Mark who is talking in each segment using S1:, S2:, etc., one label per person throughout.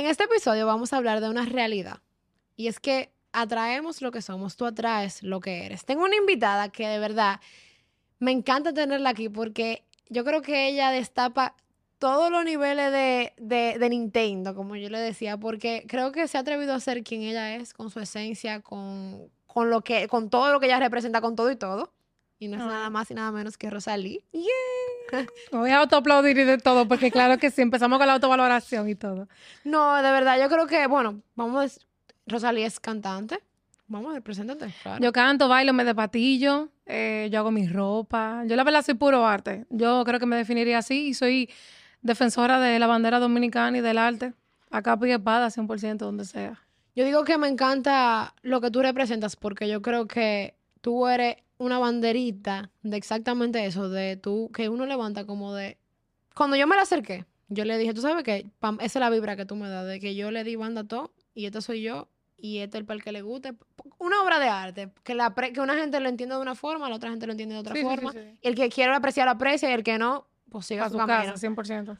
S1: En este episodio vamos a hablar de una realidad. Y es que atraemos lo que somos, tú atraes lo que eres. Tengo una invitada que de verdad me encanta tenerla aquí porque yo creo que ella destapa todos los niveles de, de, de, Nintendo, como yo le decía, porque creo que se ha atrevido a ser quien ella es, con su esencia, con, con, lo que, con todo lo que ella representa, con todo y todo. Y no es nada más y nada menos que Rosalí.
S2: Yeah. Me voy a autoaplaudir y de todo, porque claro que sí, empezamos con la autovaloración y todo.
S1: No, de verdad, yo creo que, bueno, vamos, Rosalí es cantante. Vamos a ver, preséntate. Claro.
S2: Yo canto, bailo, me de patillo, eh, yo hago mi ropa. Yo la verdad soy puro arte. Yo creo que me definiría así y soy defensora de la bandera dominicana y del arte. Acá pide espada 100% donde sea.
S1: Yo digo que me encanta lo que tú representas porque yo creo que tú eres una banderita de exactamente eso, de tú, que uno levanta como de... Cuando yo me la acerqué, yo le dije, tú sabes qué, esa es la vibra que tú me das, de que yo le di banda a todo y esto soy yo y este es el para que le guste. Una obra de arte, que, la que una gente lo entiende de una forma, la otra gente lo entiende de otra
S2: Sí,
S1: forma.
S2: sí, sí.
S1: Y el que quiere aprecia, lo aprecia y el que no, pues siga
S2: A
S1: su
S2: su
S1: camino.
S2: casa, 100%.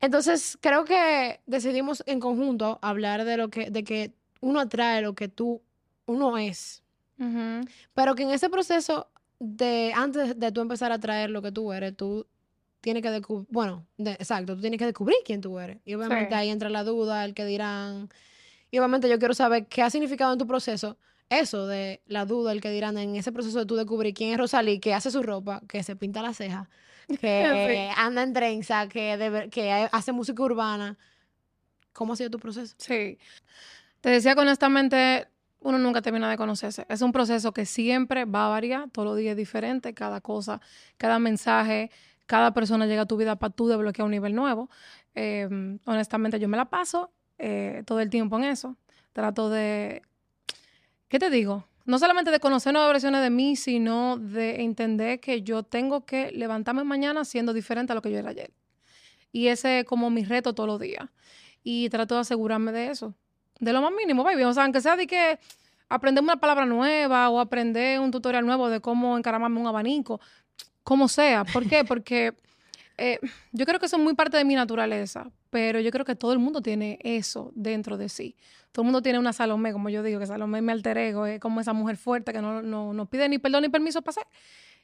S1: Entonces, creo que decidimos en conjunto hablar de lo que, de que uno atrae lo que tú, uno es. Pero que en ese proceso de, antes de tú empezar a traer lo que tú eres, tú tienes que descubrir, bueno, de- exacto, tú tienes que descubrir quién tú eres. Y obviamente
S2: Sí.
S1: ahí entra la duda, el que dirán. Y obviamente yo quiero saber qué ha significado en tu proceso eso de la duda, el que dirán, en ese proceso de tú descubrir quién es Rosalí, que hace su ropa, que se pinta la ceja, que anda en trenza, que, de que hace música urbana. ¿Cómo ha sido tu proceso?
S2: Sí. Te decía que honestamente, uno nunca termina de conocerse. Es un proceso que siempre va a variar, todos los días es diferente, cada cosa, cada mensaje, cada persona llega a tu vida para tú desbloquear un nivel nuevo. Eh, honestamente, yo me la paso eh, todo el tiempo en eso. Trato de, ¿qué te digo? No solamente de conocer nuevas versiones de mí, sino de entender que yo tengo que levantarme mañana siendo diferente a lo que yo era ayer. Y ese es como mi reto todos los días. Y trato de asegurarme de eso. De lo más mínimo, baby. O sea, aunque sea de que aprender una palabra nueva o aprender un tutorial nuevo de cómo encaramarme un abanico, como sea. ¿Por qué? Porque eh, yo creo que eso es muy parte de mi naturaleza, pero yo creo que todo el mundo tiene eso dentro de sí. Todo el mundo tiene una Salomé, como yo digo, que Salomé mi alter ego, es como esa mujer fuerte que no, no, no pide ni perdón ni permiso para ser.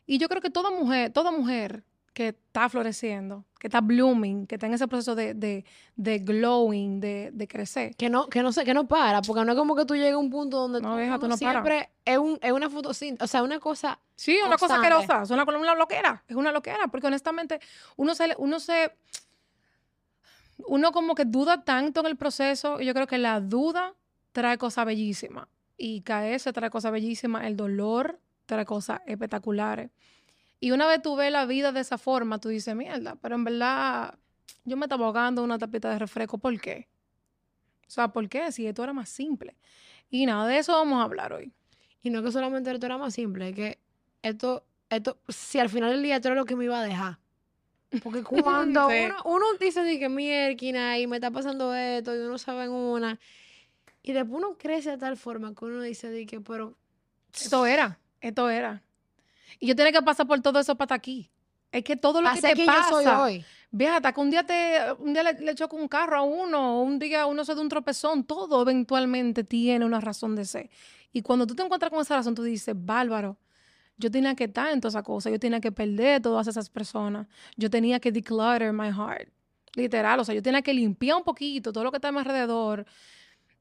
S2: Y yo creo que toda mujer, toda mujer que está floreciendo, que está blooming, que está en ese proceso de, de, de glowing, de, de crecer.
S1: Que no, que no sé, que no para, porque no es como que tú llegues a un punto donde
S2: No,
S1: tú-
S2: vieja, tú no
S1: siempre es, un, es una fotosíntesis, o sea, una cosa
S2: Sí, una cosa
S1: Constante.
S2: asquerosa, es una, una loquera, es una loquera, porque honestamente uno se, uno se, uno como que duda tanto en el proceso, y yo creo que la duda trae cosas bellísimas, y caerse trae cosas bellísimas, el dolor trae cosas espectaculares. Y una vez tú ves la vida de esa forma, tú dices, mierda, pero en verdad yo me estaba ahogando una tapita de refresco, ¿por qué? O sea, ¿por qué? Si esto era más simple. Y nada, de eso vamos a hablar hoy.
S1: Y no es que solamente esto era más simple, es que esto, esto, si al final del día esto era lo que me iba a dejar. Porque cuando
S2: Sí.
S1: uno, uno dice de que mierda y me está pasando esto y uno sabe en una, y después uno crece de tal forma que uno dice de que, pero
S2: Esto era, esto era. Y yo tenía que pasar por todo eso para estar aquí. Es que todo lo que te
S1: quien
S2: pasa,
S1: yo soy hoy.
S2: Vieja, hasta que un día te, un día le, le choca un carro a uno, un día uno se da un tropezón, todo eventualmente tiene una razón de ser. Y cuando tú te encuentras con esa razón, tú dices, bárbaro, yo tenía que estar en todas esas cosas, yo tenía que perder todas esas personas, yo tenía que declutter my heart, literal, o sea, yo tenía que limpiar un poquito todo lo que está a mi alrededor,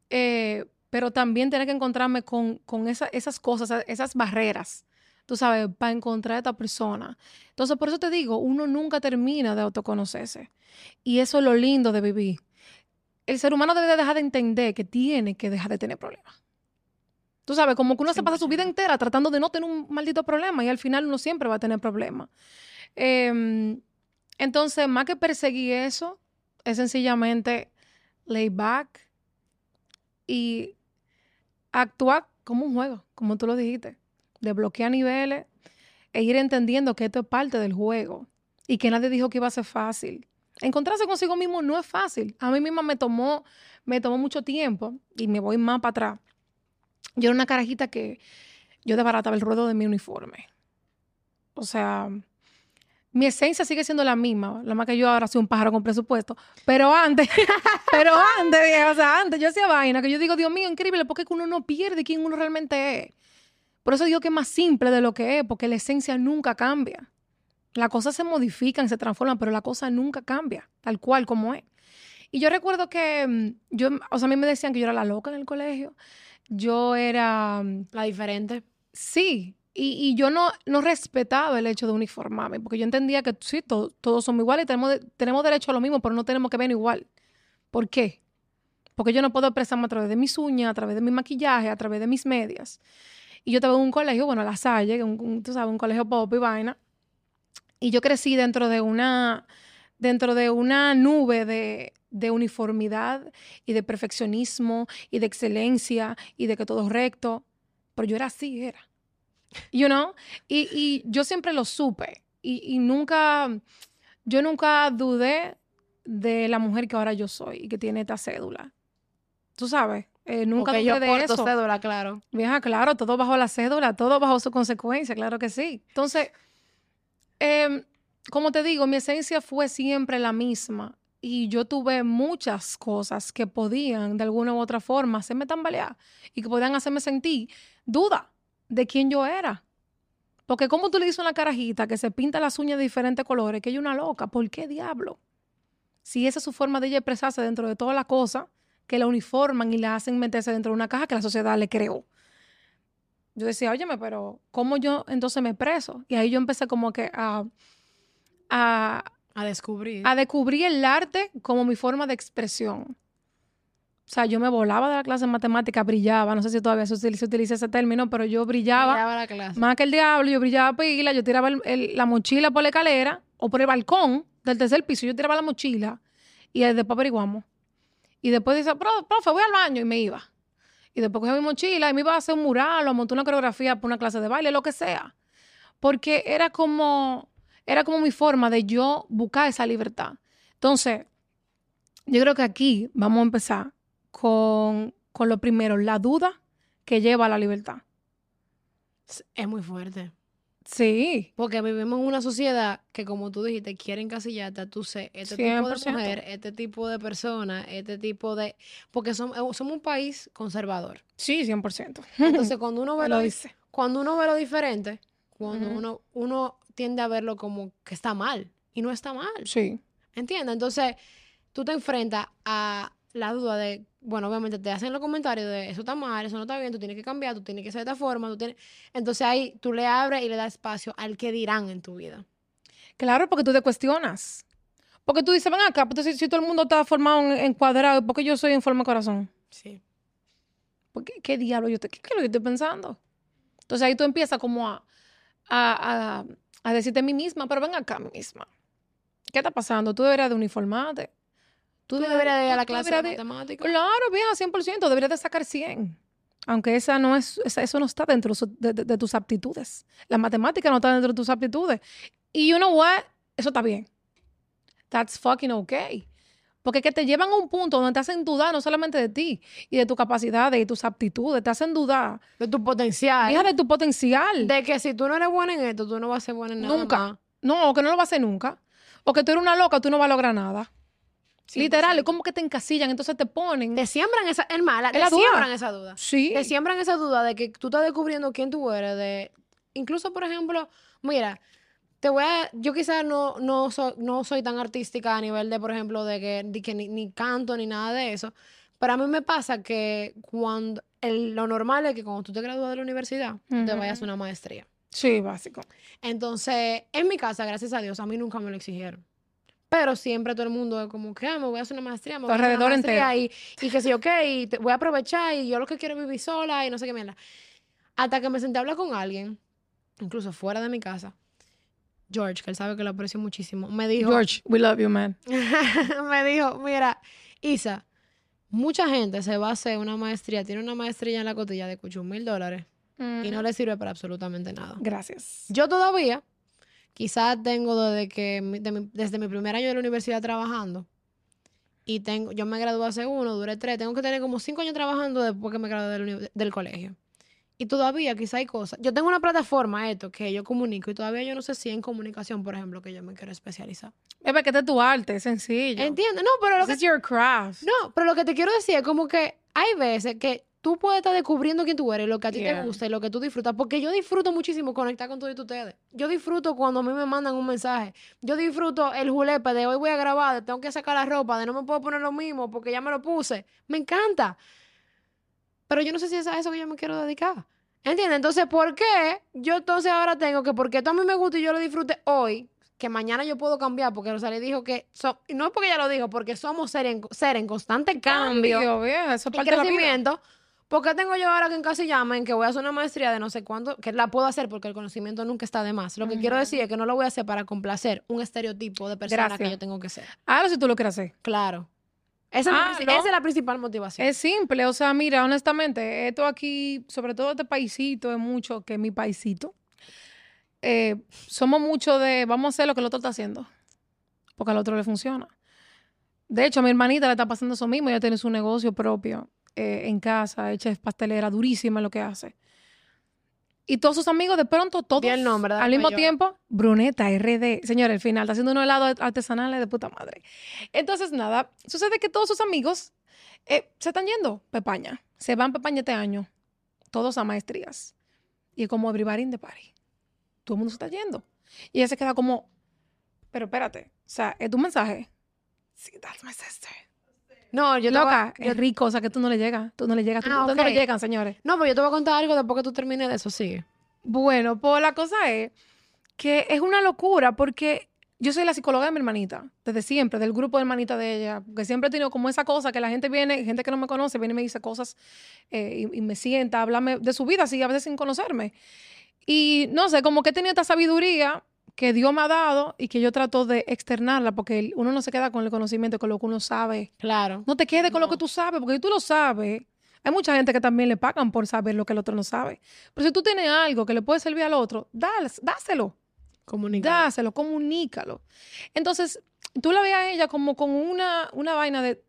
S2: eh, pero también tenía que encontrarme con, con esa- esas cosas, esas barreras, tú sabes, para encontrar a esta persona. Entonces, por eso te digo, uno nunca termina de autoconocerse. Y eso es lo lindo de vivir. El ser humano debe de dejar de entender que tiene que dejar de tener problemas. Tú sabes, como que uno se pasa su vida
S1: 100%.
S2: entera tratando de no tener un maldito problema y al final uno siempre va a tener problemas. Em, entonces, más que perseguir eso, es sencillamente lay back y actuar como un juego, como tú lo dijiste. Desbloquear niveles e ir entendiendo que esto es parte del juego y que nadie dijo que iba a ser fácil. Encontrarse consigo mismo no es fácil. A mí misma me tomó, me tomó mucho tiempo y me voy más para atrás. Yo era una carajita que yo desbarataba el ruedo de mi uniforme. O sea, mi esencia sigue siendo la misma. La más que yo ahora soy un pájaro con presupuesto. Pero antes, pero antes, antes yo hacía vaina que yo digo, Dios mío, increíble, porque uno no pierde quién uno realmente es. Por eso digo que es más simple de lo que es, porque la esencia nunca cambia. Las cosas se modifican, se transforman, pero la cosa nunca cambia, tal cual como es. Y yo recuerdo que mm, yo, o sea, a mí me decían que yo era la loca en el colegio. Yo era... mm,
S1: La diferente.
S2: Sí, y, y yo no, no respetaba el hecho de uniformarme, porque yo entendía que sí, to- todos somos iguales y tenemos, de- tenemos derecho a lo mismo, pero no tenemos que ver igual. ¿Por qué? Porque yo no puedo expresarme a través de mis uñas, a través de mi maquillaje, a través de mis medias. Y yo estaba en un colegio, bueno, La Salle, que un, tú sabes, un colegio pop y vaina. Y yo crecí dentro de una, dentro de una nube de, uniformidad y de perfeccionismo y de excelencia y de que todo es recto. Pero yo era así, era. You know? Y, y yo siempre lo supe. Y, y nunca, yo nunca dudé de la mujer que ahora yo soy y que tiene esta cédula. Tú sabes, eh, nunca
S1: Porque yo
S2: de
S1: porto
S2: eso.
S1: cédula, claro.
S2: Vieja, claro, todo bajo la cédula, todo bajo su consecuencia, claro que sí. Entonces, em, como te digo, mi esencia fue siempre la misma y yo tuve muchas cosas que podían de alguna u otra forma hacerme tambalear y que podían hacerme sentir duda de quién yo era. Porque como tú le dices a una carajita que se pinta las uñas de diferentes colores, que ella es una loca, ¿por qué diablo? Si esa es su forma de ella expresarse dentro de todas las cosas que la uniforman y la hacen meterse dentro de una caja que la sociedad le creó. Yo decía, óyeme, pero ¿cómo yo entonces me expreso? Y ahí yo empecé como que a, a,
S1: A descubrir.
S2: a descubrir el arte como mi forma de expresión. O sea, yo me volaba de la clase de matemática, brillaba, no sé si todavía se utiliza, se utiliza ese término, pero yo brillaba
S1: Brillaba la clase.
S2: más que el diablo, yo brillaba pila, yo tiraba el- el- la mochila por la escalera o por el balcón del tercer piso, yo tiraba la mochila y después averiguamos. Y después dice, "Pro- profe, voy al baño y me iba. Y después cogía mi mochila y me iba a hacer un mural o montar una coreografía para una clase de baile, lo que sea. Porque era como, era como mi forma de yo buscar esa libertad. Entonces, yo creo que aquí vamos a empezar con, con lo primero, la duda que lleva a la libertad.
S1: Es muy fuerte.
S2: Sí.
S1: Porque vivimos en una sociedad que, como tú dijiste, quiere encasillarte a tú ser este tipo de
S2: 100%.
S1: mujer, este tipo de persona, este tipo de... Porque eh, somos un país conservador.
S2: Sí, 100%.
S1: Entonces, cuando uno ve lo,
S2: lo
S1: di-
S2: dice.
S1: cuando uno ve lo diferente, cuando uno, uno tiende a verlo como que está mal. Y no está mal.
S2: Sí.
S1: ¿Entiendes? Entonces, tú te enfrentas a la duda de, bueno, obviamente te hacen los comentarios de eso está mal, eso no está bien, tú tienes que cambiar, tú tienes que ser de esta forma, tú tienes... Entonces ahí tú le abres y le das espacio al que dirán en tu vida.
S2: Claro, porque tú te cuestionas. Porque tú dices, ven acá, pues, si, si todo el mundo está formado en, en cuadrado, ¿por qué yo soy en forma de corazón?
S1: Sí.
S2: ¿Por qué, ¿Qué diablo yo te, qué, qué es lo que estoy pensando? Entonces ahí tú empiezas como a, a, a, a decirte a mí misma, pero ven acá, mi misma. ¿Qué está pasando? Tú deberías de uniformarte.
S1: Tú deberías de ir a la clase de matemáticas.
S2: Claro, vieja, 100%. Deberías de sacar 100. Aunque esa no es, esa- eso no está dentro su- de, de- de tus aptitudes. La matemática no está dentro de tus aptitudes. Y you know what? Eso está bien. That's fucking okay. Porque que te llevan a un punto donde te hacen dudar no solamente de ti y de tus capacidades y tus aptitudes, te hacen dudar,
S1: De tu potencial.
S2: hija, de tu potencial.
S1: De que si tú no eres buena en esto, tú no vas a ser buena en nada
S2: Nunca.
S1: más.
S2: No, que no lo vas a hacer nunca. O que tú eres una loca, tú no vas a lograr nada.
S1: 100%.
S2: Literal, es como que te encasillan, entonces te ponen.
S1: Te siembran esa, Es te siembran esa duda.
S2: Sí.
S1: Te siembran esa duda de que tú estás descubriendo quién tú eres, de incluso por ejemplo, mira, te voy a, yo quizás no, no, so- no soy tan artística a nivel de, por ejemplo, de que, de que ni, ni canto ni nada de eso, pero a mí me pasa que cuando, el- lo normal es que cuando tú te gradúas de la universidad, te vayas a una maestría.
S2: Sí, básico.
S1: Entonces, en mi casa, gracias a Dios, a mí nunca me lo exigieron. Pero siempre todo el mundo es como que, ah, me voy a hacer una maestría, me voy a hacer una
S2: alrededor
S1: maestría y, y que sí, ok, y te- voy a aprovechar y yo lo que quiero es vivir sola y no sé qué mierda. Hasta que me senté a hablar con alguien, incluso fuera de mi casa, George, que él sabe que lo aprecio muchísimo, me dijo,
S2: George, we love you, man.
S1: me dijo, mira, Isa, mucha gente se va a hacer una maestría, tiene una maestría en la cotilla de 8 mil dólares y no le sirve para absolutamente nada.
S2: Gracias.
S1: Yo todavía, quizás tengo desde que mi- de mi- desde mi primer año de la universidad trabajando. Y tengo, yo me gradué hace uno, duré tres. Tengo que tener como cinco años trabajando después que me gradué del, colegio. Y todavía quizá hay cosas. Yo tengo una plataforma, esto, que yo comunico y todavía yo no sé si en comunicación, por ejemplo, que yo me quiero especializar.
S2: Bebé, que este es tu arte, es sencillo.
S1: ¿Entiendes? No, pero lo
S2: This
S1: que,
S2: is your craft.
S1: no, pero lo que te quiero decir es como que hay veces que tú puedes estar descubriendo quién tú eres, lo que a ti
S2: Yeah.
S1: te gusta y lo que tú disfrutas. Porque yo disfruto muchísimo conectar con todos ustedes. Yo disfruto cuando a mí me mandan un mensaje. Yo disfruto el julepe de hoy voy a grabar, de tengo que sacar la ropa, de no me puedo poner lo mismo porque ya me lo puse. Me encanta. Pero yo no sé si es a eso que yo me quiero dedicar. ¿Entiendes? Entonces, ¿por qué yo entonces ahora tengo que, porque esto a mí me gusta y yo lo disfrute hoy, que mañana yo puedo cambiar? Porque Rosalía dijo que, so- y no es porque ella lo dijo, porque somos seres en, seres en constante cambio
S2: Cambio, bien, eso es
S1: y
S2: parte de la vida.
S1: ¿Por qué tengo yo ahora que encasillarme en que voy a hacer una maestría de no sé cuánto? Que la puedo hacer porque el conocimiento nunca está de más. Lo que quiero decir es que no lo voy a hacer para complacer un estereotipo de persona que yo tengo que ser.
S2: Ahora si tú lo quieres hacer.
S1: Claro. Esa, es
S2: Ah, ¿no?
S1: esa es la principal motivación.
S2: Es simple, o sea, mira, honestamente, esto aquí, sobre todo este paisito, es mucho que mi paisito. eh, somos mucho de vamos a hacer lo que el otro está haciendo, porque al otro le funciona. De hecho, a mi hermanita le está pasando eso mismo, ella tiene su negocio propio eh, en casa, hecha pastelera, durísima en lo que hace. Y todos sus amigos, de pronto, todos
S1: el nombre,
S2: al mismo
S1: yo.
S2: tiempo, Bruneta RD. Señor, el final, está haciendo unos helados artesanales de puta madre. Entonces, nada, sucede que todos sus amigos eh, se están yendo Pepaña. Se van Pepaña este año. Todos a maestrías. Y es como everybody in the party. Todo el mundo se está yendo. Y ella se queda como, pero espérate, o sea, es tu mensaje. Sí, that's my sister.
S1: No, yo te voy a-
S2: es rico, o sea, que tú no le llegas. Tú no le llegas. tú-
S1: Ah,
S2: no le llegan, señores.
S1: No, pero yo te voy a contar algo después que tú termines de eso, sigue.
S2: Bueno, pues la cosa es que es una locura porque yo soy la psicóloga de mi hermanita, desde siempre, del grupo de hermanita de ella, que siempre he tenido como esa cosa que la gente viene, gente que no me conoce, viene y me dice cosas eh, y, y me sienta, háblame de su vida, así a veces sin conocerme. Y no sé, como que he tenido esta sabiduría que Dios me ha dado y que yo trato de externarla porque uno no se queda con el conocimiento, con lo que uno sabe.
S1: Claro.
S2: No te quedes con lo que tú sabes, porque si tú lo sabes, hay mucha gente que también le pagan por saber lo que el otro no sabe. Pero si tú tienes algo que le puede servir al otro, dale, dáselo,
S1: Comunicar.
S2: dáselo, comunícalo. Entonces, tú la ves a ella como con una, una vaina de,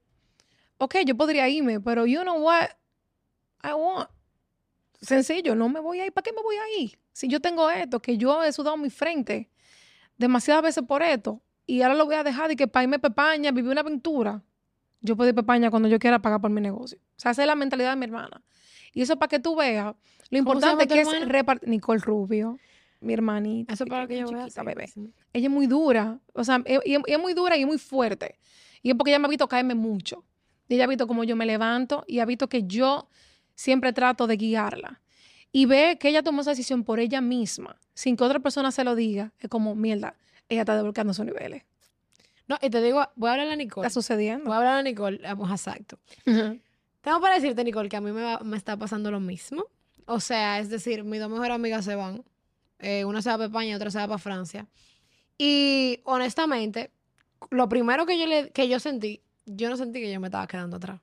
S2: ok, yo podría irme, pero you know what I want. Sencillo, no me voy a ir. ¿Para qué me voy a ir? Si yo tengo esto, que yo he sudado mi frente demasiadas veces por esto, y ahora lo voy a dejar y que para irme Pepaña, vivir una aventura. Yo puedo ir a Pepaña cuando yo quiera pagar por mi negocio. O sea, esa es la mentalidad de mi hermana. Y eso para que tú veas. Lo
S1: ¿Cómo se llama
S2: importante que es repartir. Nicole Rubio, mi hermanita.
S1: Eso para que yo vea.
S2: bebé.
S1: sí.
S2: Ella es muy dura. O sea, e- y es muy dura y es muy fuerte. Y es porque ella me ha visto caerme mucho. Y ella ha visto cómo yo me levanto y ha visto que yo siempre trato de guiarla. Y ve que ella tomó esa decisión por ella misma, sin que otra persona se lo diga. Es como, mierda, ella está desbloqueando sus niveles.
S1: No, y te digo, voy a hablar a Nicole.
S2: Está sucediendo.
S1: Voy a hablar a Nicole. Vamos, exacto. Tengo para decirte, Nicole, que a mí me, va- me está pasando lo mismo. O sea, es decir, mis dos mejores amigas se van. Eh, una se va para España y otra se va para Francia. Y honestamente, lo primero que yo, le, que yo sentí, yo no sentí que yo me estaba quedando atrás.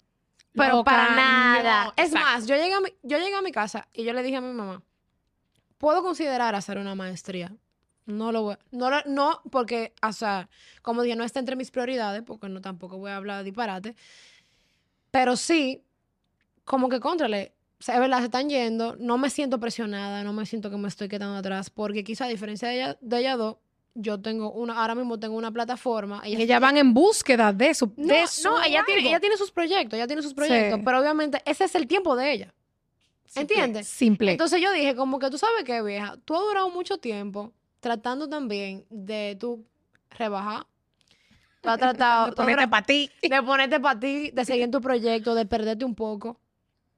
S1: Pero
S2: Loca,
S1: para nada.
S2: no,
S1: es
S2: exacto.
S1: más, yo llegué, a mi, yo llegué a mi casa y yo le dije a mi mamá, ¿puedo considerar hacer una maestría? No lo voy no, lo- no porque, o sea, como dije, no está entre mis prioridades, porque no tampoco voy a hablar de disparate, pero sí, como que contrale, o sea, es verdad, se están yendo, no me siento presionada, no me siento que me estoy quedando atrás, porque quizá a diferencia de ella, de ella dos, yo tengo una, ahora mismo tengo una plataforma.
S2: Y ellas van en búsqueda de su.
S1: no,
S2: de su
S1: no, ella tiene, ella tiene sus proyectos, ella tiene sus proyectos,
S2: Sí.
S1: pero obviamente ese es el tiempo de ella. ¿Entiendes?
S2: Simple.
S1: Entonces yo dije, como que tú sabes qué, vieja, tú has durado mucho tiempo tratando también de tú rebajar. Tú has tratado
S2: De ponerte para ti.
S1: de ponerte para ti, de seguir en tu proyecto, de perderte un poco.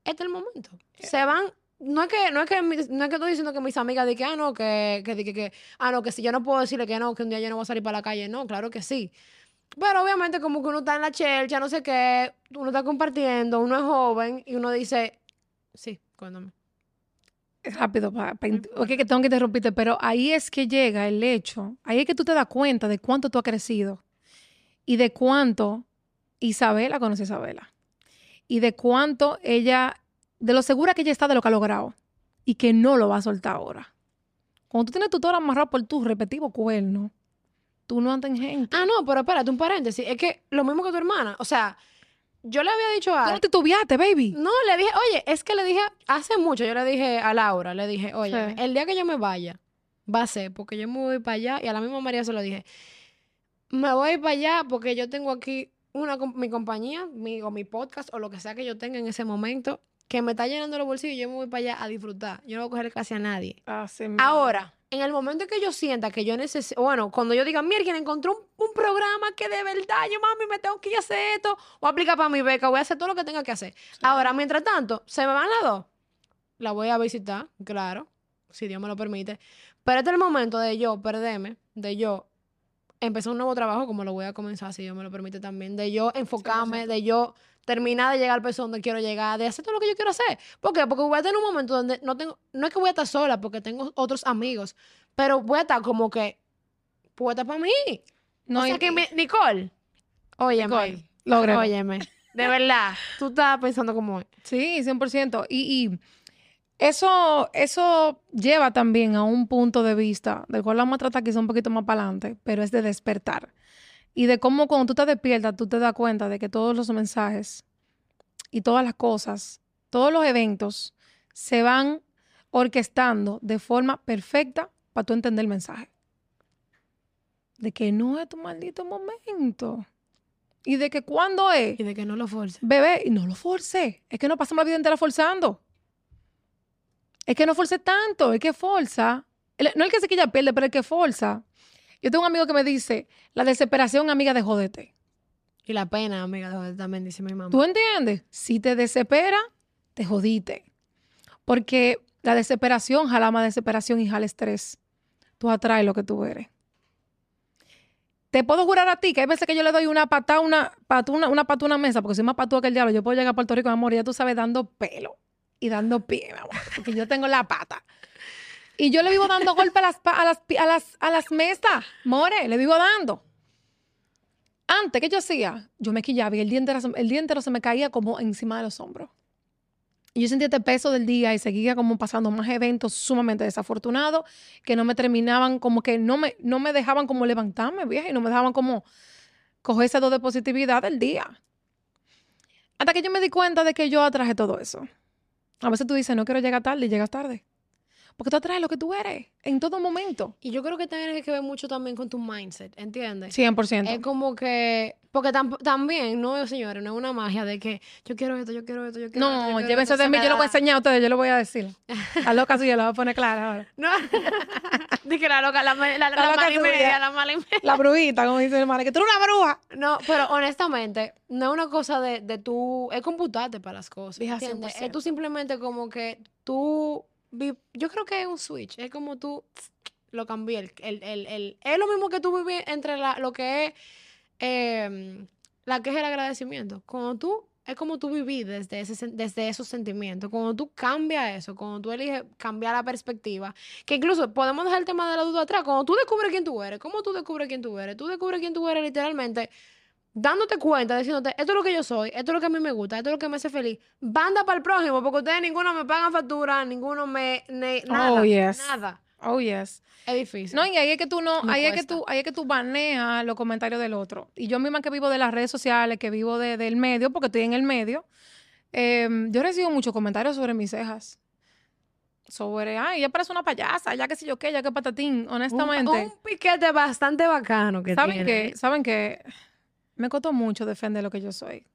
S1: Este es el momento. Se van. No es que, no es que, no es que estoy diciendo que mis amigas digan que, ah, no, que, que, que, que, ah, no, que si yo no puedo decirle que no, que un día yo no voy a salir para la calle. No, claro que sí. Pero obviamente como que uno está en la chelcha, no sé qué, uno está compartiendo, uno es joven y uno dice, sí, cuéntame.
S2: rápido, pa, pa int- ok, que tengo que interrumpirte, pero ahí es que llega el hecho, ahí es que tú te das cuenta de cuánto tú has crecido y de cuánto Isabela conoce a Isabela y de cuánto ella, de lo segura que ella está de lo que ha logrado y que no lo va a soltar ahora. Cuando tú tienes tu toro amarrado por tu respectivo cuerno, tú no andas en gente.
S1: Ah, no, pero espérate, un paréntesis. Es que lo mismo que tu hermana. O sea, yo le había dicho a
S2: no titubeaste, baby.
S1: No, le dije, oye, es que le dije hace mucho, yo le dije a Laura, le dije, oye,
S2: Sí.
S1: el día que yo me vaya, va a ser porque yo me voy para allá y a la misma María se lo dije, me voy para allá porque yo tengo aquí una mi compañía, mi, o mi podcast o lo que sea que yo tenga en ese momento que me está llenando los bolsillos y yo me voy para allá a disfrutar. Yo no voy a coger casi a nadie. Ahora, en el momento que yo sienta que yo necesito, bueno, cuando yo diga, mira, quien encontró un, un programa que de verdad, yo mami, me tengo que ir a hacer esto, voy a aplicar para mi beca, voy a hacer todo lo que tenga que hacer. Ahora, mientras tanto, se me van las dos. La voy a visitar, claro, si Dios me lo permite. Pero este es el momento de yo perderme, de yo empezar un nuevo trabajo, como lo voy a comenzar, si Dios me lo permite también, de yo enfocarme, de yo terminar de llegar al peso donde quiero llegar, de hacer todo lo que yo quiero hacer. ¿Por qué? Porque voy a tener un momento donde no tengo, no es que voy a estar sola, porque tengo otros amigos, pero voy a estar como que, puesta para mí.
S2: No,
S1: o sea
S2: y-
S1: que, mi- Nicole, óyeme,
S2: Nicole, lógralo.
S1: óyeme, de verdad, tú estás pensando como,
S2: Sí, 100%. Y, y eso, eso lleva también a un punto de vista, del cual vamos a tratar quizá un poquito más para adelante, pero es de despertar. Y de cómo cuando tú te despiertas, tú te das cuenta de que todos los mensajes y todas las cosas, todos los eventos se van orquestando de forma perfecta para tú entender el mensaje. De que no es tu maldito momento. Y de que cuando es,
S1: y de que no lo force.
S2: Bebé, y no lo force. Es que no pasamos la vida entera forzando. Es que no force tanto, es que forza. el- no el que se quilla pierde, pero el que forza. Yo tengo un amigo que me dice, la desesperación amiga de jodete.
S1: Y la pena, amiga, de- también dice mi mamá.
S2: ¿Tú entiendes? Si te desespera, te jodiste. Porque la desesperación jala más desesperación y jala estrés. Tú atraes lo que tú eres. Te puedo jurar a ti que hay veces que yo le doy una patada, una pata, una, una pata a una mesa, porque soy más patúa que el diablo. Yo puedo llegar a Puerto Rico, mi amor, y ya tú sabes, dando pelo y dando pie, mi amor, porque yo tengo la pata. Y yo le vivo dando golpe a las, a las, a las, a las mesas, more, le vivo dando. Antes, ¿qué yo hacía? Yo me quillaba y el día, entero, el día entero se me caía como encima de los hombros. Y yo sentía este peso del día y seguía como pasando más eventos sumamente desafortunados que no me terminaban, como que no me, no me dejaban como levantarme, vieja, y no me dejaban como coger esa dos de positividad del día. Hasta que yo me di cuenta de que yo atraje todo eso. A veces tú dices, no quiero llegar tarde y llegas tarde. Porque tú atraes lo que tú eres en todo momento.
S1: Y yo creo que tiene que ver mucho también con tu mindset, ¿entiendes?
S2: 100%.
S1: Es como que, porque tam- también, no, señores, no es una magia de que yo quiero esto, yo quiero esto, yo quiero esto.
S2: No, llévense de mí, yo lo voy a enseñar a ustedes, yo lo voy a decir. La loca suya la voy a poner clara ahora.
S1: No, dije la loca, la, la, la,
S2: La loca
S1: mala y media, la mala y media.
S2: La brujita, como dice mi hermana, que tú eres una bruja.
S1: No, pero honestamente, no es una cosa de, de tú, es computarte para las cosas, ¿entiendes?
S2: 100%.
S1: Es tú simplemente como que tú, yo creo que es un switch, es como tú lo cambié, el, el, el, el- es lo mismo que tú vivir entre la, lo que es em, la que es el agradecimiento. Cuando tú, es como tú vivís desde, ese, desde esos sentimientos. Cuando tú cambias eso, cuando tú eliges cambiar la perspectiva, que incluso podemos dejar el tema de la duda atrás. Cuando tú descubres quién tú eres, ¿cómo tú descubres quién tú eres? Tú descubres quién tú eres literalmente dándote cuenta, diciéndote, esto es lo que yo soy, esto es lo que a mí me gusta, esto es lo que me hace feliz. Banda para el prójimo, porque ustedes ninguno me pagan factura, ninguno me... ne- nada,
S2: Oh, yes.
S1: nada.
S2: Oh, yes.
S1: Es difícil.
S2: No, y ahí es que tú no,
S1: Me
S2: ahí es que tú, ahí es que tú baneas los comentarios del otro. Y yo misma que vivo de las redes sociales, que vivo de- del medio, porque estoy en el medio, eh, yo recibo muchos comentarios sobre mis cejas. Sobre, ay, ella parece una payasa, ya que sé yo qué, ya que patatín,
S1: Un-
S2: honestamente.
S1: Un, piquete bastante bacano que
S2: ¿Saben
S1: tiene.
S2: qué? ¿Saben qué? Me costó mucho defender lo que yo soy.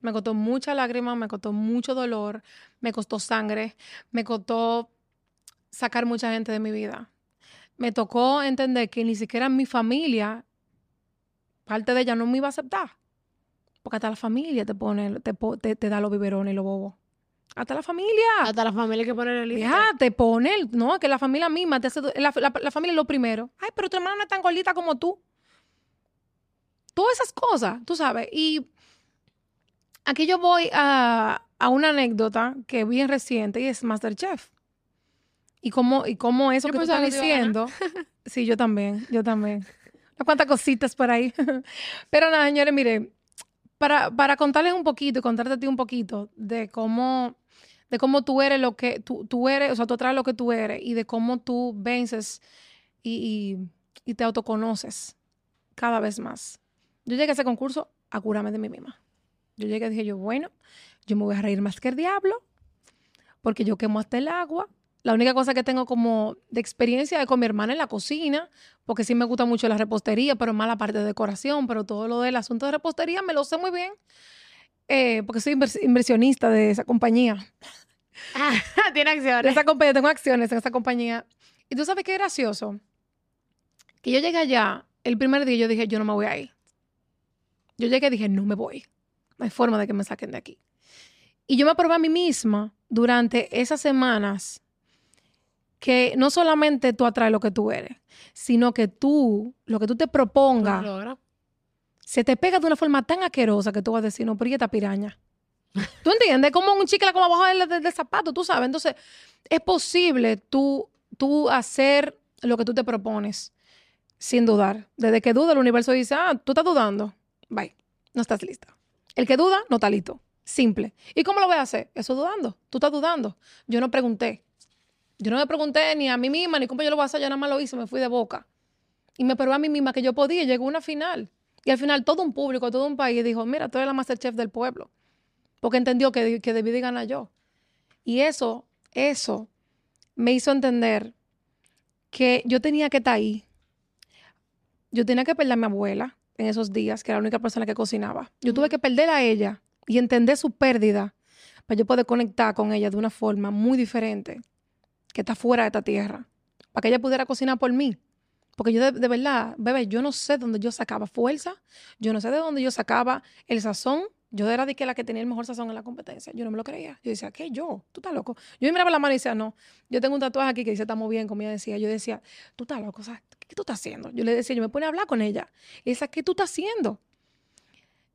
S2: Me costó mucha lágrima, me costó mucho dolor, me costó sangre, me costó sacar mucha gente de mi vida. Me tocó entender que ni siquiera mi familia, parte de ella no me iba a aceptar. Porque hasta la familia te pone, te, te, te da los biberones y los bobos. Hasta la familia.
S1: Hasta la familia que pone el límite.
S2: Vieja, te pone, el- no, que la familia misma te hace, la, la- la familia es lo primero. Ay, pero tu hermana no es tan gordita como tú. Todas esas cosas, tú sabes. Y aquí yo voy a, a una anécdota que es bien reciente y es Masterchef. Y cómo, y cómo eso
S1: Yo
S2: que tú estás
S1: que
S2: diciendo. Sí, yo también, yo también. Unas cuantas cositas por ahí. Pero nada, señores, mire, para, para contarles un poquito y contarte a ti un poquito de cómo, de cómo tú eres lo que tú, tú eres, o sea, tú atraes lo que tú eres y de cómo tú vences y, y, y te autoconoces cada vez más. Yo llegué a ese concurso a curarme de mí misma. Yo llegué y dije yo, bueno, yo me voy a reír más que el diablo, porque yo quemo hasta el agua. La única cosa que tengo como de experiencia es con mi hermana en la cocina, porque sí me gusta mucho la repostería, pero más la parte de decoración, pero todo lo del asunto de repostería me lo sé muy bien, eh, porque soy invers- inversionista de esa compañía.
S1: Ah, tiene
S2: De
S1: acciones.
S2: esa compañía, tengo acciones en esa compañía. Y tú sabes qué gracioso, que yo llegué allá, el primer día yo dije, yo no me voy a ir. Yo llegué y dije, no me voy. No hay forma de que me saquen de aquí. Y yo me probé a mí misma durante esas semanas que no solamente tú atraes lo que tú eres, sino que tú, lo que tú te propongas, se te pega de una forma tan asquerosa que tú vas a decir, no, pero ¿y esta piraña? ¿Tú entiendes? Como un chicle como abajo del, del- del zapato, tú sabes. Entonces, es posible tú, tú hacer lo que tú te propones sin dudar. Desde que duda, el universo dice, ah, tú estás dudando. Bye, no estás lista. El que duda, no está listo. Simple. ¿Y cómo lo voy a hacer? Eso dudando. Tú estás dudando. Yo no pregunté. Yo no me pregunté ni a mí misma, ni cómo yo lo voy a hacer. Yo nada más lo hice, me fui de boca. Y me probé a mí misma que yo podía. Llegó una final. Y al final todo un público, todo un país dijo, mira, tú eres la Masterchef del pueblo. Porque entendió que, que debí de ganar yo. Y eso, eso me hizo entender que yo tenía que estar ahí. Yo tenía que perder a mi abuela en esos días, que era la única persona que cocinaba. Yo tuve que perder a ella y entender su pérdida para yo poder conectar con ella de una forma muy diferente, que está fuera de esta tierra, para que ella pudiera cocinar por mí. Porque yo de, de verdad, bebé, yo no sé dónde yo sacaba fuerza, yo no sé de dónde yo sacaba el sazón. Yo era de que la que tenía el mejor sazón en la competencia. Yo no me lo creía. Yo decía, ¿qué? Yo, tú estás loco. Yo me miraba la mano y decía, no, yo tengo un tatuaje aquí que dice, estamos bien, como ella decía. Yo decía, tú estás loco, o sea, ¿qué tú estás haciendo? Yo le decía, yo me ponía a hablar con ella. Y decía, ¿qué tú estás haciendo?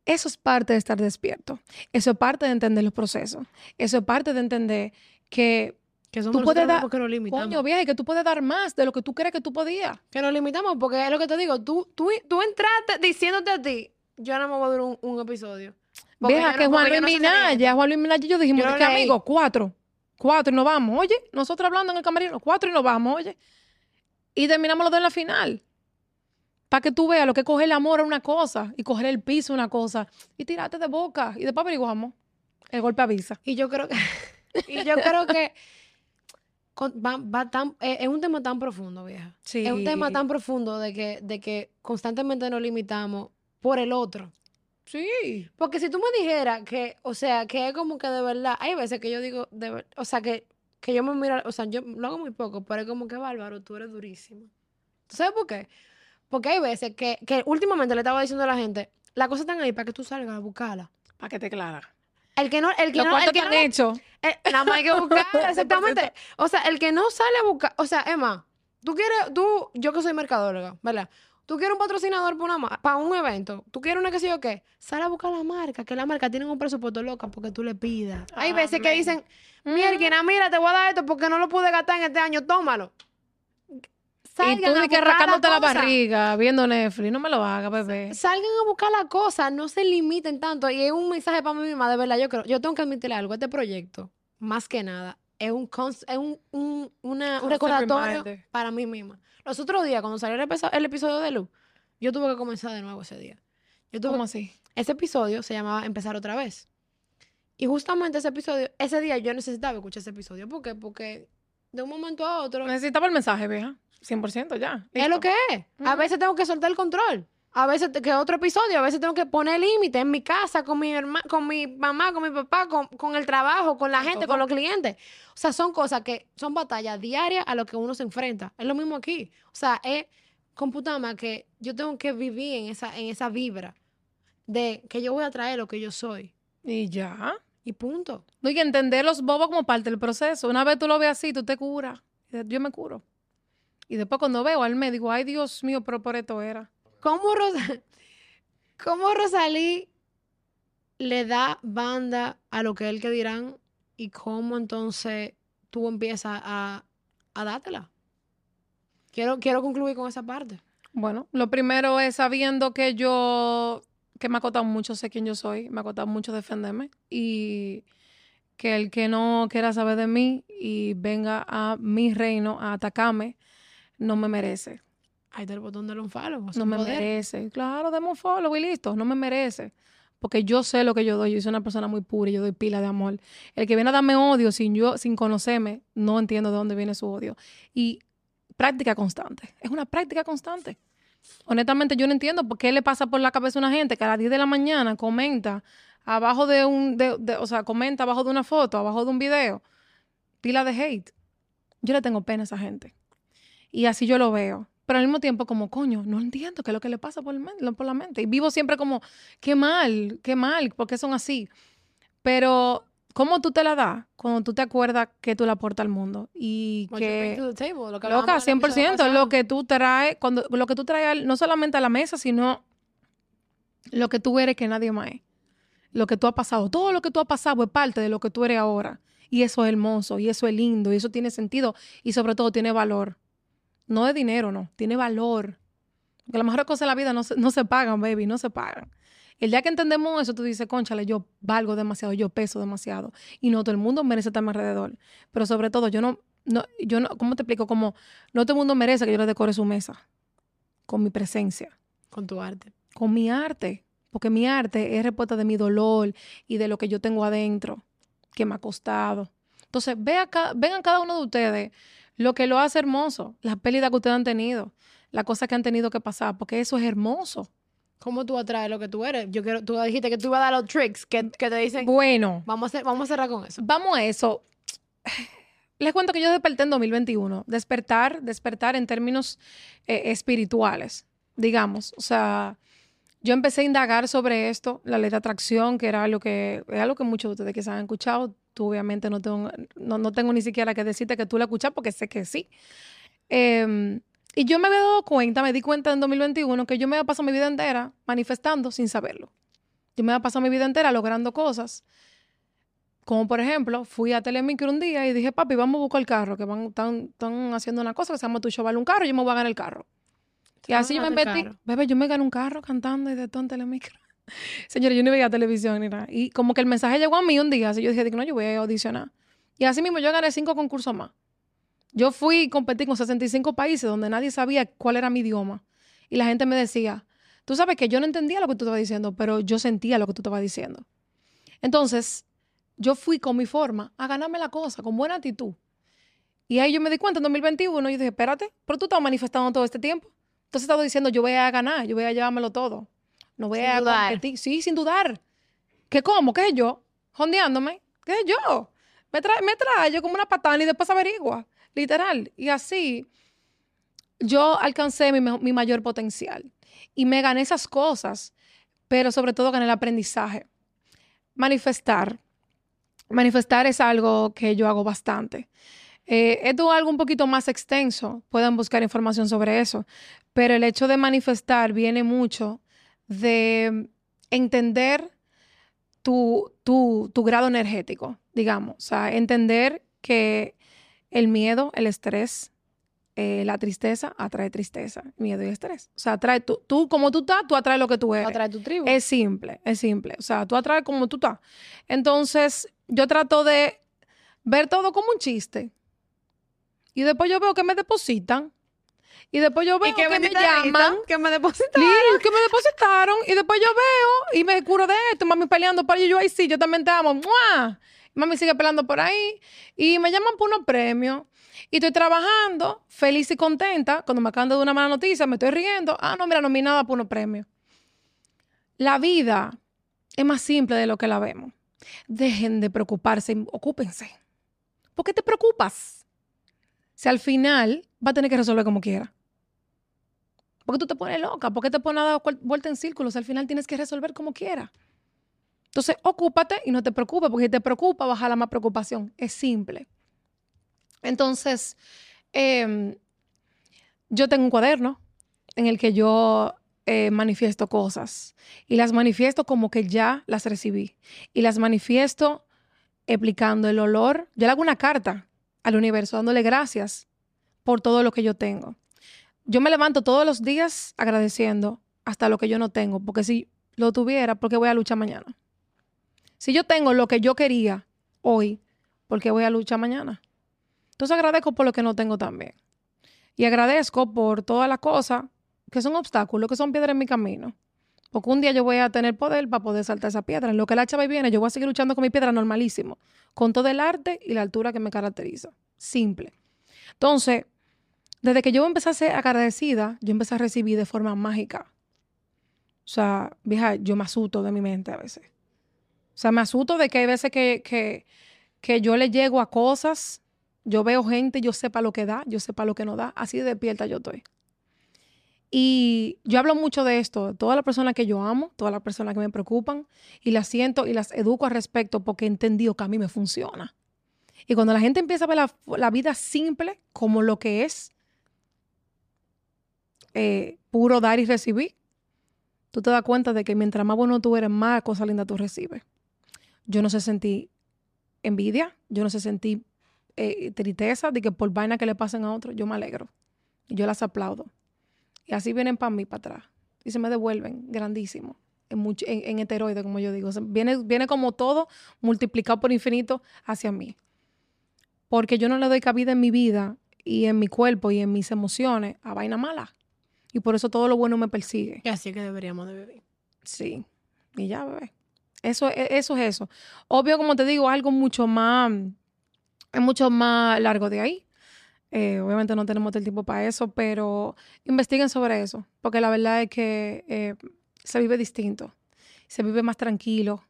S2: Eso es parte de estar despierto. Eso es parte de entender los procesos. Eso es parte de entender que,
S1: Que somos
S2: Tú puedes dar-
S1: nos limitamos.
S2: coño, vieja, que tú puedes dar más de lo que tú crees que tú podías.
S1: Que nos limitamos, porque es lo que te digo, tú, tú, tú entraste diciéndote a ti, yo no me voy a durar un, un episodio.
S2: Vieja, que
S1: no-
S2: Juan
S1: porque
S2: Luis
S1: no
S2: Minaya, Juan Luis Minaya y yo dijimos,
S1: Yo
S2: ¿de
S1: lo
S2: qué
S1: leí.
S2: amigos? Cuatro. Cuatro y nos vamos, oye. Nosotros hablando en el camerino, cuatro y nos vamos, oye. Y terminamos los dos en la final. Para que tú veas lo que es coger el amor a una cosa y coger el piso a una cosa y tirarte de boca. Y después averiguamos. El golpe avisa.
S1: Y yo creo que, y yo creo que con- va, va tan, eh, es un tema tan profundo, vieja.
S2: Sí.
S1: Es un tema tan profundo de que, de que constantemente nos limitamos por el otro.
S2: Sí.
S1: Porque si tú me dijeras que, o sea, que es como que de verdad, hay veces que yo digo, de ver- o sea, que, que yo me miro, o sea, yo lo hago muy poco, pero es como que bárbaro, tú eres durísimo. ¿Tú sabes por qué? Porque hay veces que, que últimamente le estaba diciendo a la gente, las cosas están ahí para que tú salgas a buscarlas.
S2: Para que te clara.
S1: El que no, el que
S2: Los
S1: no, el que no,
S2: hechos.
S1: eh, nada más hay que buscar, exactamente. O sea, el que no sale a buscar, o sea, Emma, tú quieres, tú, yo que soy mercadóloga, ¿verdad? Tú quieres un patrocinador para, una, para un evento, tú quieres una que sé yo qué, sale a buscar la marca, que la marca tiene un presupuesto loca porque tú le pidas. Hay veces que dicen, mierda, mira, te voy a dar esto porque no lo pude gastar en este año, tómalo.
S2: Y
S1: Salgan
S2: tú
S1: a
S2: que rascándote la barriga, viendo Netflix. No me lo hagas, bebé.
S1: Salgan a buscar la cosa, no se limiten tanto. Y es un mensaje para mí misma, de verdad, yo creo, yo tengo que admitirle algo, este proyecto, más que nada, es un, es un, un, una- un recordatorio
S2: reminder.
S1: para mí misma. Los otros días, cuando salió el, el episodio de Luz, yo tuve que comenzar de nuevo ese día. Yo tuve,
S2: ¿Cómo así?
S1: ese episodio se llamaba Empezar otra vez. Y justamente ese episodio, ese día yo necesitaba escuchar ese episodio. ¿Por qué? Porque de un momento a otro
S2: Necesitaba el mensaje, vieja. 100% ya.
S1: es lo que es. A veces tengo que soltar el control. A veces que otro episodio, a veces tengo que poner límites en mi casa, con mi herma- con mi mamá, con mi papá, con, con el trabajo, con la gente,
S2: todo.
S1: con los clientes. O sea, son cosas que son batallas diarias a lo que uno se enfrenta. Es lo mismo aquí. O sea, es con puta madre que yo tengo que vivir en esa, en esa vibra de que yo voy a traer lo que yo soy.
S2: Y ya.
S1: Y punto.
S2: No, y entender los bobos como parte del proceso. Una vez tú lo ves así, tú te curas. Yo me curo. Y después cuando veo al médico, ay Dios mío, pero por esto era.
S1: ¿Cómo, cómo Rosalí le da banda a lo que él que dirán y cómo entonces tú empiezas a, a dártela? Quiero, quiero concluir con esa parte.
S2: Bueno, lo primero es sabiendo que yo, que me ha costado mucho sé quién yo soy, me ha costado mucho defenderme y que el que no quiera saber de mí y venga a mi reino a atacarme, no me merece.
S1: Ahí está el botón de un follow.
S2: No me
S1: poder.
S2: merece. Claro, demos un follow y listo. No me merece. porque yo sé lo que yo doy, yo soy una persona muy pura y yo doy pila de amor. El que viene a darme odio sin yo, sin conocerme, no entiendo de dónde viene su odio. Y práctica constante, es una práctica constante. Honestamente, yo no entiendo por qué le pasa por la cabeza a una gente que a las 10 de la mañana comenta abajo de un, o sea, comenta abajo de una foto, abajo de un video, pila de hate. Yo le tengo pena a esa gente. Y así yo lo veo. Pero al mismo tiempo, como, coño, no entiendo qué es lo que le pasa por, por la mente. Y vivo siempre como, qué mal, qué mal, ¿por qué son así? Pero, ¿cómo tú te la das cuando tú te acuerdas que tú la aportas al mundo? Y que, loca, 100%, lo que tú traes, cuando, lo que tú traes no solamente a la mesa, sino lo que tú eres que nadie más es. Lo que tú has pasado, todo lo que tú has pasado es parte de lo que tú eres ahora. Y eso es hermoso, y eso es lindo, y eso tiene sentido, y sobre todo tiene valor. No de dinero, no. Tiene valor. Porque las mejores cosas de la vida no se, no se pagan, baby, no se pagan. El día que entendemos eso, tú dices, conchale, yo valgo demasiado, yo peso demasiado. Y no todo el mundo merece estar a mi alrededor. Pero sobre todo, yo no, no, yo no, ¿cómo te explico? Como no todo el mundo merece que yo le decore su mesa. Con mi presencia.
S1: Con tu arte.
S2: Con mi arte. Porque mi arte es respuesta de mi dolor y de lo que yo tengo adentro, que me ha costado. Entonces, ve acá, vengan cada uno de ustedes lo que lo hace hermoso, las pérdidas que ustedes han tenido, las cosas que han tenido que pasar, porque eso es hermoso.
S1: ¿Cómo tú atraes lo que tú eres? Yo quiero, tú dijiste que tú ibas a dar los tricks que, te dicen.
S2: Bueno.
S1: Vamos a, vamos a cerrar con eso.
S2: Vamos a eso. Les cuento que yo desperté en 2021. Despertar, despertar en términos eh, espirituales, digamos. O sea, yo empecé a indagar sobre esto, la ley de atracción, que era algo que, es algo que muchos de ustedes que se han escuchado, tú obviamente no tengo, no, tengo ni siquiera que decirte que tú la escuchas porque sé que sí. Em, y yo me había dado cuenta, me di cuenta en 2021 que yo me había pasado mi vida entera manifestando sin saberlo. Yo me había pasado mi vida entera logrando cosas. Como por ejemplo, fui a Telemicro un día y dije, papi, vamos a buscar el carro, que van, están, haciendo una cosa que se llama tu vale un carro, yo me voy a ganar el carro. Y así yo me metí. Bebé, yo me gané un carro cantando y de todo en telemicro. Señores, yo no veía televisión ni nada. Y como que el mensaje llegó a mí un día, así yo dije, no, yo voy a audicionar. Y así mismo yo gané cinco concursos más. Yo fui y competí con 65 países donde nadie sabía cuál era mi idioma. Y la gente me decía, tú sabes que yo no entendía lo que tú estabas diciendo, pero yo sentía lo que tú estabas diciendo. Entonces, yo fui con mi forma a ganarme la cosa, con buena actitud. Y ahí yo me di cuenta en 2021 y dije, espérate, pero tú estás manifestando todo este tiempo. Entonces he estado diciendo, yo voy a ganar, yo voy a llevármelo todo. No voy a dudar. Sí, sin dudar. ¿Qué cómo? ¿Qué es yo? Jondeándome. ¿Qué es yo? Me trae, me trae yo como una patana y después averigua. Literal. Y así yo alcancé mi, mi mayor potencial. Y me gané esas cosas, pero sobre todo gané el aprendizaje. Manifestar. Manifestar es algo que yo hago bastante. Eh, esto es algo un poquito más extenso, pueden buscar información sobre eso, pero el hecho de manifestar viene mucho de entender tu, grado energético, digamos, o sea, entender que el miedo, el estrés, eh, la tristeza atrae tristeza, miedo y estrés. O sea, atrae tú, tú como tú estás, tú atraes lo que tú eres.
S1: Atrae tu tribu.
S2: Es simple, es simple. O sea, tú atraes como tú estás. Entonces, yo trato de ver todo como un chiste. Y después yo veo que me depositan. Y después yo veo que, me llaman.
S1: Que me depositaron.
S2: que me depositaron. Y después yo veo y me curo de esto. Mami peleando por ahí. Yo, ahí sí, yo también te amo. Mami sigue peleando por ahí. Y me llaman por unos premios. Y estoy trabajando, feliz y contenta. Cuando me acaban de dar una mala noticia, me estoy riendo. Ah, no, mira, nominada por unos premios. La vida es más simple de lo que la vemos. Dejen de preocuparse, ocúpense. ¿Por qué te preocupas? si al final va a tener que resolver como quiera. Porque tú te pones loca, porque te pones a dar vuelta en círculos, al final tienes que resolver como quiera. Entonces, ocúpate y no te preocupes, porque si te preocupa, baja la más preocupación. Es simple. Entonces, em, yo tengo un cuaderno en el que yo eh, manifiesto cosas y las manifiesto como que ya las recibí y las manifiesto explicando el olor. Yo le hago una carta al universo, dándole gracias por todo lo que yo tengo. Yo me levanto todos los días agradeciendo hasta lo que yo no tengo, porque si lo tuviera, ¿por qué voy a luchar mañana? Si yo tengo lo que yo quería hoy, ¿por qué voy a luchar mañana? Entonces agradezco por lo que no tengo también. Y agradezco por todas las cosas que son obstáculos, que son piedras en mi camino. Porque un día yo voy a tener poder para poder saltar esa piedra. En lo que la chava viene, yo voy a seguir luchando con mi piedra normalísimo. Con todo el arte y la altura que me caracteriza. Simple. Entonces, desde que yo empecé a ser agradecida, yo empecé a recibir de forma mágica. O sea, vieja, yo me asusto de mi mente a veces. O sea, me asusto de que hay veces que, que, que yo le llego a cosas, yo veo gente, yo sepa lo que da, yo sepa lo que no da. Así de despierta yo estoy. Y yo hablo mucho de esto, todas las personas que yo amo, todas las personas que me preocupan, y las siento y las educo al respecto porque he entendido que a mí me funciona. Y cuando la gente empieza a ver la, la vida simple como lo que es, eh, puro dar y recibir, tú te das cuenta de que mientras más bueno tú eres, más cosas lindas tú recibes. Yo no sé sentir envidia, yo no sé sentir eh, tristeza de que por vaina que le pasen a otros, yo me alegro. Y yo las aplaudo. Y así vienen para mí, para atrás. Y se me devuelven grandísimo. En, mucho, en, heteroide, como yo digo. Viene, viene como todo multiplicado por infinito hacia mí. Porque yo no le doy cabida en mi vida y en mi cuerpo y en mis emociones a vaina mala. Y por eso todo lo bueno me persigue.
S1: Y así es que deberíamos de vivir.
S2: Sí. Y ya, bebé. Eso, e- eso es eso. Obvio, como te digo, algo mucho más, es mucho más largo de ahí. Eh, obviamente no tenemos el tiempo para eso, pero investiguen sobre eso, porque la verdad es que eh, se vive distinto, se vive más tranquilo.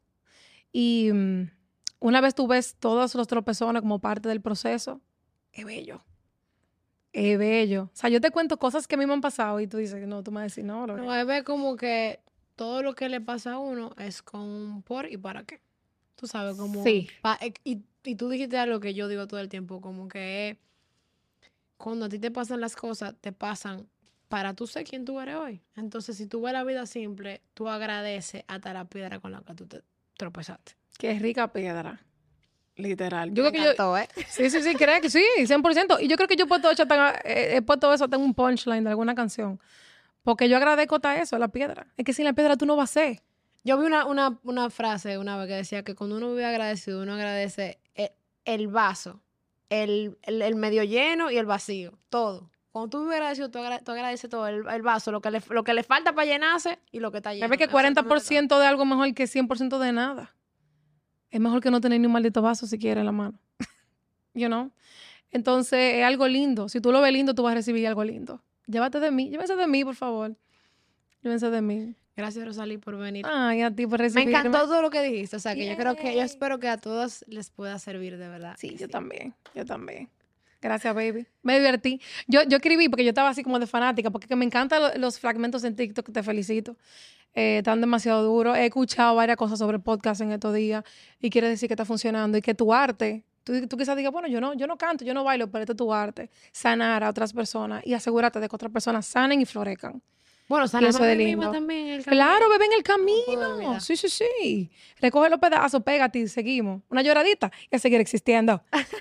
S2: Y mm, una vez tú ves todos los tropezones como parte del proceso, es bello. Es bello. O sea, yo te cuento cosas que a mí me han pasado y tú dices, no, tú me vas a decir, no, Lore.
S1: No, es como que todo lo que le pasa a uno es con por y para qué. Tú sabes, como...
S2: Sí.
S1: pa- eh, y, y tú dijiste algo que yo digo todo el tiempo, como que cuando a ti te pasan las cosas, te pasan para tú ser quien tú eres hoy. Entonces, si tú ves la vida simple, tú agradeces hasta la piedra con la que tú te tropezaste.
S2: Qué rica piedra. Literal. Yo
S1: Me
S2: creo que yo,
S1: encantó, ¿eh?
S2: Sí, sí, sí, creo que sí, 100%. Y yo creo que yo he puesto, tan- eh, he puesto eso en un punchline de alguna canción. Porque yo agradezco hasta eso, la piedra. Es que sin la piedra tú no vas a ser.
S1: Yo vi una, una, una frase una vez que decía que cuando uno vive agradecido, uno agradece el, el vaso, el, el, el medio lleno y el vacío, todo. Cuando tú vives agradecido, tú, agra- tú agradeces todo, el, el vaso, lo que, le, lo que le falta para llenarse y lo que está lleno.
S2: Sabes que
S1: Eso es lo que está.
S2: 40% de algo mejor que 100% de nada. Es mejor que no tener ni un maldito vaso siquiera en la mano. you know? Entonces, es algo lindo. Si tú lo ves lindo, tú vas a recibir algo lindo. Llévate de mí. Llévense de mí, por favor. Llévense de mí.
S1: Gracias, Rosalí, por venir.
S2: Ay, a ti por
S1: Me
S2: recibirme.
S1: encantó todo lo que dijiste. O sea, que yo creo que, yo espero que a todos les pueda servir de verdad.
S2: Sí, yo también, yo también. Gracias, baby. Me divertí. Yo, yo escribí porque yo estaba así como de fanática, porque que me encantan lo- los fragmentos en TikTok, te felicito. Eh, están demasiado duros. He escuchado varias cosas sobre el podcast en estos días y quiere decir que está funcionando y que tu arte, tú, tú quizás digas, bueno, yo no, yo no canto, yo no bailo, pero este es tu arte. Sanar a otras personas y asegúrate de que otras personas sanen y florezcan.
S1: Bueno,
S2: eso
S1: sanamos
S2: es lindo.
S1: también. el.
S2: Claro, bebé en el camino. Sí, sí, sí. Recoge los pedazos, pégate y seguimos. Una lloradita y a seguir existiendo.